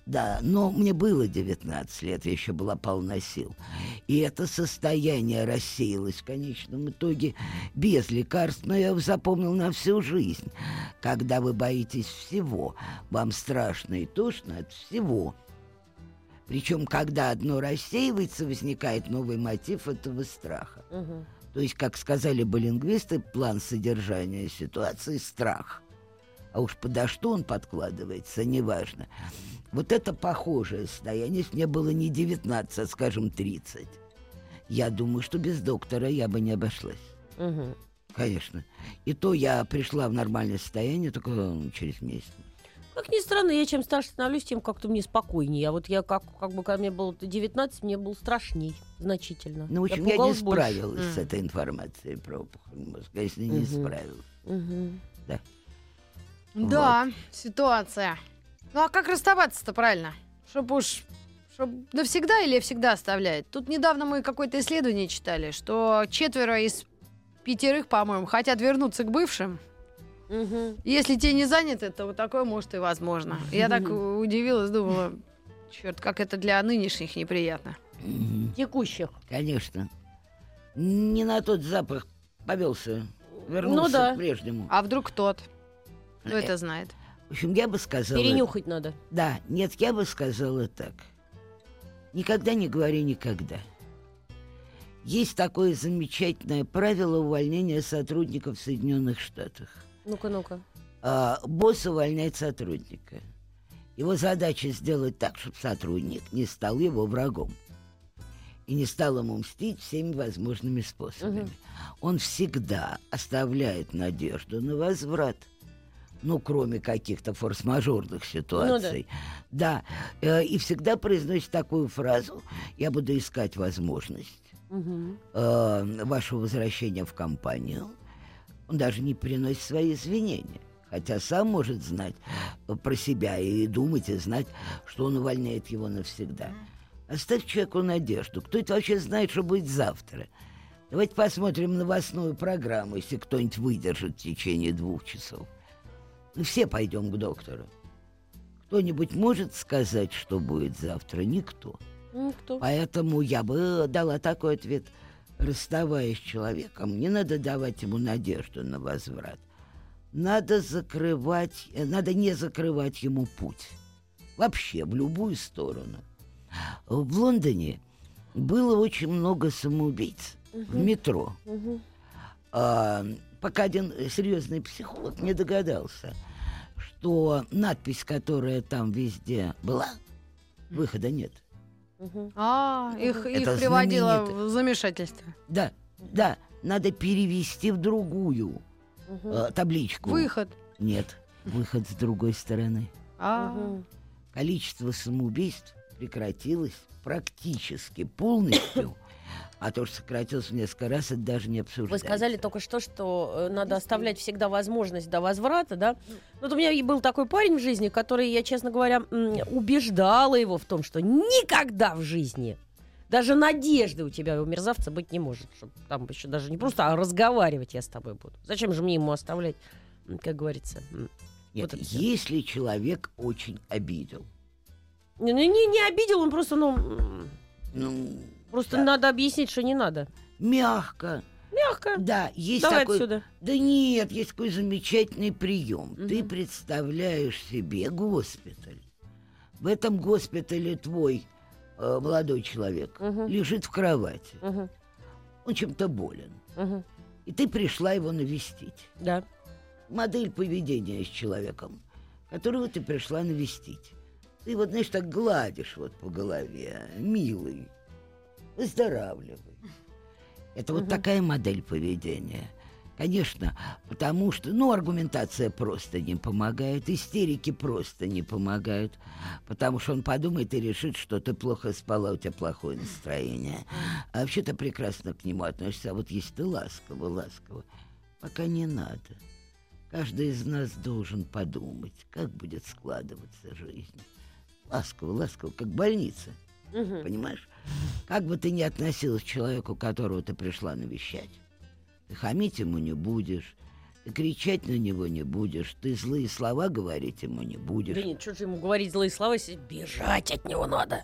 Speaker 4: Да, но мне было 19 лет, я еще была полна сил. И это состояние рассеялось в конечном итоге без лекарств, но я его запомнил на всю жизнь. Когда вы боитесь всего, вам страшно и тошно от всего. Причем, когда одно рассеивается, возникает новый мотив этого страха.
Speaker 3: Мгм.
Speaker 4: То есть, как сказали бы лингвисты, план содержания ситуации – страх. А уж подо что он подкладывается, неважно. Вот это похожее состояние, если мне было не 19, а, скажем, 30. Я думаю, что без доктора я бы не обошлась.
Speaker 3: Мгм.
Speaker 4: Конечно. И то я пришла в нормальное состояние только ну, через месяц.
Speaker 3: Как ни странно, я чем старше становлюсь, тем как-то мне спокойнее. А вот я как, как бы, когда мне было 19, мне было страшней значительно.
Speaker 4: Ну, в общем, я, не
Speaker 3: пугалась больше.
Speaker 4: справилась с этой информацией про опухоль мозга, если не
Speaker 3: Мгм.
Speaker 4: справилась.
Speaker 3: Мгм.
Speaker 2: Да, ситуация. Ну а как расставаться-то правильно? Чтоб уж чтоб навсегда или всегда оставляет? Тут недавно мы какое-то исследование читали, что четверо из пятерых, по-моему, хотят вернуться к бывшим.
Speaker 3: Мгм.
Speaker 2: Если те не заняты, то вот такое может и возможно. Я так удивилась, думала, черт, как это для нынешних неприятно.
Speaker 3: Текущих.
Speaker 4: Конечно. Не на тот запах повелся. Вернулся
Speaker 3: Ну да.
Speaker 4: к прежнему.
Speaker 2: А вдруг тот?
Speaker 4: Э,
Speaker 2: это знает?
Speaker 4: В общем, я бы сказала...
Speaker 3: Перенюхать надо.
Speaker 4: Да, нет, я бы сказала так. Никогда не говори никогда. Есть такое замечательное правило увольнения сотрудников в Соединенных Штатах.
Speaker 3: Ну-ка, ну-ка.
Speaker 4: А, босс увольняет сотрудника. Его задача сделать так, чтобы сотрудник не стал его врагом. И не стал ему мстить всеми возможными способами. Он всегда оставляет надежду на возврат. Ну, кроме каких-то форс-мажорных ситуаций. да. э, и всегда произносит такую фразу. Я буду искать возможность э, вашего возвращения в компанию, он даже не приносит свои извинения. Хотя сам может знать э, про себя и думать, и знать, что он увольняет его навсегда. Оставь человеку надежду. Кто это вообще знает, что будет завтра? Давайте посмотрим новостную программу, если кто-нибудь выдержит в течение двух часов. Мы все пойдем к доктору. Кто-нибудь может сказать, что будет завтра? Никто.
Speaker 3: Ну, кто?
Speaker 4: Поэтому я бы дала такой ответ. Расставаясь с человеком, не надо давать ему надежду на возврат. Надо закрывать, э, надо не закрывать ему путь. Вообще, в любую сторону. В Лондоне было очень много самоубийц в метро.
Speaker 3: Мгм.
Speaker 4: А, пока один серьезный психолог не догадался, что надпись, которая там везде была, выхода нет.
Speaker 2: А, их, их приводило в замешательство.
Speaker 4: Да, да, надо перевести в другую э, табличку.
Speaker 2: Выход.
Speaker 4: Нет, выход с другой стороны.
Speaker 2: А.
Speaker 4: Количество самоубийств прекратилось практически полностью, а то, что сократилось в несколько раз, это даже не
Speaker 3: Вы
Speaker 4: обсуждается.
Speaker 3: сказали только что, что э, надо оставлять всегда возможность до возврата, да? Ну, Вот у меня и был такой парень в жизни, который, я, честно говоря, убеждала его в том, что никогда в жизни даже надежды у тебя, у мерзавца, быть не может. Чтоб там еще даже не просто, а разговаривать я с тобой буду. Зачем же мне ему оставлять, как говорится?
Speaker 4: Нет,
Speaker 3: вот
Speaker 4: если человек очень обидел,
Speaker 3: Не, не, не обидел, он просто, ну,
Speaker 4: ну,
Speaker 3: просто
Speaker 4: Да.
Speaker 3: надо объяснить, что не надо.
Speaker 4: мягко,
Speaker 3: Мягко.
Speaker 4: да, есть
Speaker 3: Давай
Speaker 4: такой...
Speaker 3: отсюда.
Speaker 4: Да нет, есть такой замечательный прием. Ты
Speaker 3: Мгм.
Speaker 4: представляешь себе госпиталь. В этом госпитале твой э, молодой человек
Speaker 3: Мгм.
Speaker 4: лежит в кровати.
Speaker 3: Мгм,
Speaker 4: Он чем-то болен.
Speaker 3: мгм.
Speaker 4: И ты пришла его навестить.
Speaker 3: Да.
Speaker 4: Модель поведения с человеком, которого ты пришла навестить. Ты вот, знаешь, так гладишь вот по голове. Милый, выздоравливай. Это вот такая модель поведения. Конечно, потому что, ну, аргументация просто не помогает, истерики просто не помогают, потому что он подумает и решит, что ты плохо спала, у тебя плохое настроение. А вообще ты прекрасно к нему относишься, а вот если ты ласково, ласково, пока не надо. Каждый из нас должен подумать, как будет складываться жизнь. Ласково, ласково, как больница.
Speaker 3: Мгм.
Speaker 4: Понимаешь? Как бы ты ни относилась к человеку, которого ты пришла навещать. Ты хамить ему не будешь, ты кричать на него не будешь, ты злые слова говорить ему не будешь.
Speaker 3: Да нет, что же ему говорить злые слова, если бежать от него надо?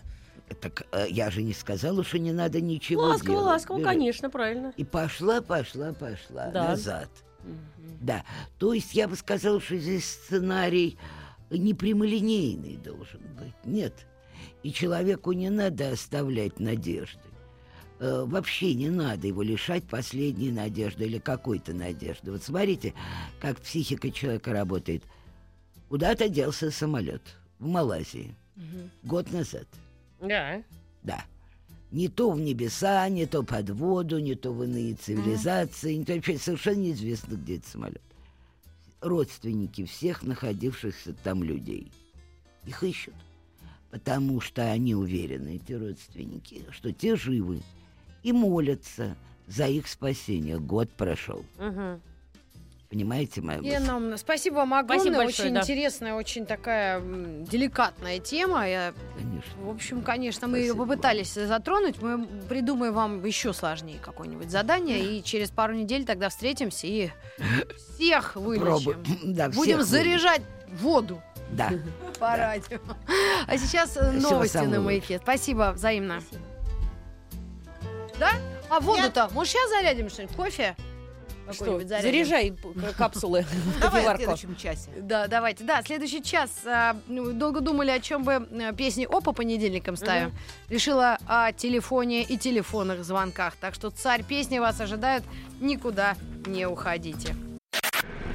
Speaker 4: Так э, я же не сказала, что не надо ничего
Speaker 3: ласково,
Speaker 4: делать.
Speaker 3: ласково,
Speaker 4: Бежать.
Speaker 3: конечно, правильно.
Speaker 4: И пошла, пошла, пошла
Speaker 3: Да.
Speaker 4: назад. Да, то есть я бы сказала, что здесь сценарий непрямолинейный должен быть. Нет. И человеку не надо оставлять надежды. Э, вообще не надо его лишать последней надежды или какой-то надежды. Вот смотрите, как психика человека работает. Куда-то делся самолет в Малайзии год назад.
Speaker 3: Да.
Speaker 4: Да. Не то в небеса, не то под воду, не то в иные цивилизации, не то вообще совершенно неизвестно, где этот самолет. Родственники всех находившихся там людей. Их ищут. Потому что они уверены, эти родственники, что те живы. И молятся за их спасение. Год прошел.
Speaker 3: Мгм.
Speaker 4: Понимаете мою мысль?
Speaker 2: Лена, м, спасибо вам огромное.
Speaker 3: Спасибо большое,
Speaker 2: очень
Speaker 3: да.
Speaker 2: интересная, очень такая деликатная тема. Я,
Speaker 4: Конечно.
Speaker 2: в общем, конечно, мы ее
Speaker 4: Спасибо.
Speaker 2: попытались затронуть. Мы придумаем вам еще сложнее какое-нибудь задание. И через пару недель тогда встретимся и всех вылечим.
Speaker 4: Пробуем. Да,
Speaker 2: Будем заряжать воду.
Speaker 4: Да.
Speaker 2: по радио. А сейчас э,
Speaker 4: Всего
Speaker 2: новости на маяке. Спасибо, взаимно. Да? А воду-то? Может, сейчас зарядим что-нибудь? Кофе?
Speaker 3: Что, заряжай капсулы.
Speaker 5: Давай в следующем часе.
Speaker 2: Да, давайте. Да, следующий час. а, ну, долго думали, о чем бы э, песни О по понедельникам ставим. Решила о телефоне и телефонных звонках. Так что царь песни вас ожидает. Никуда не уходите.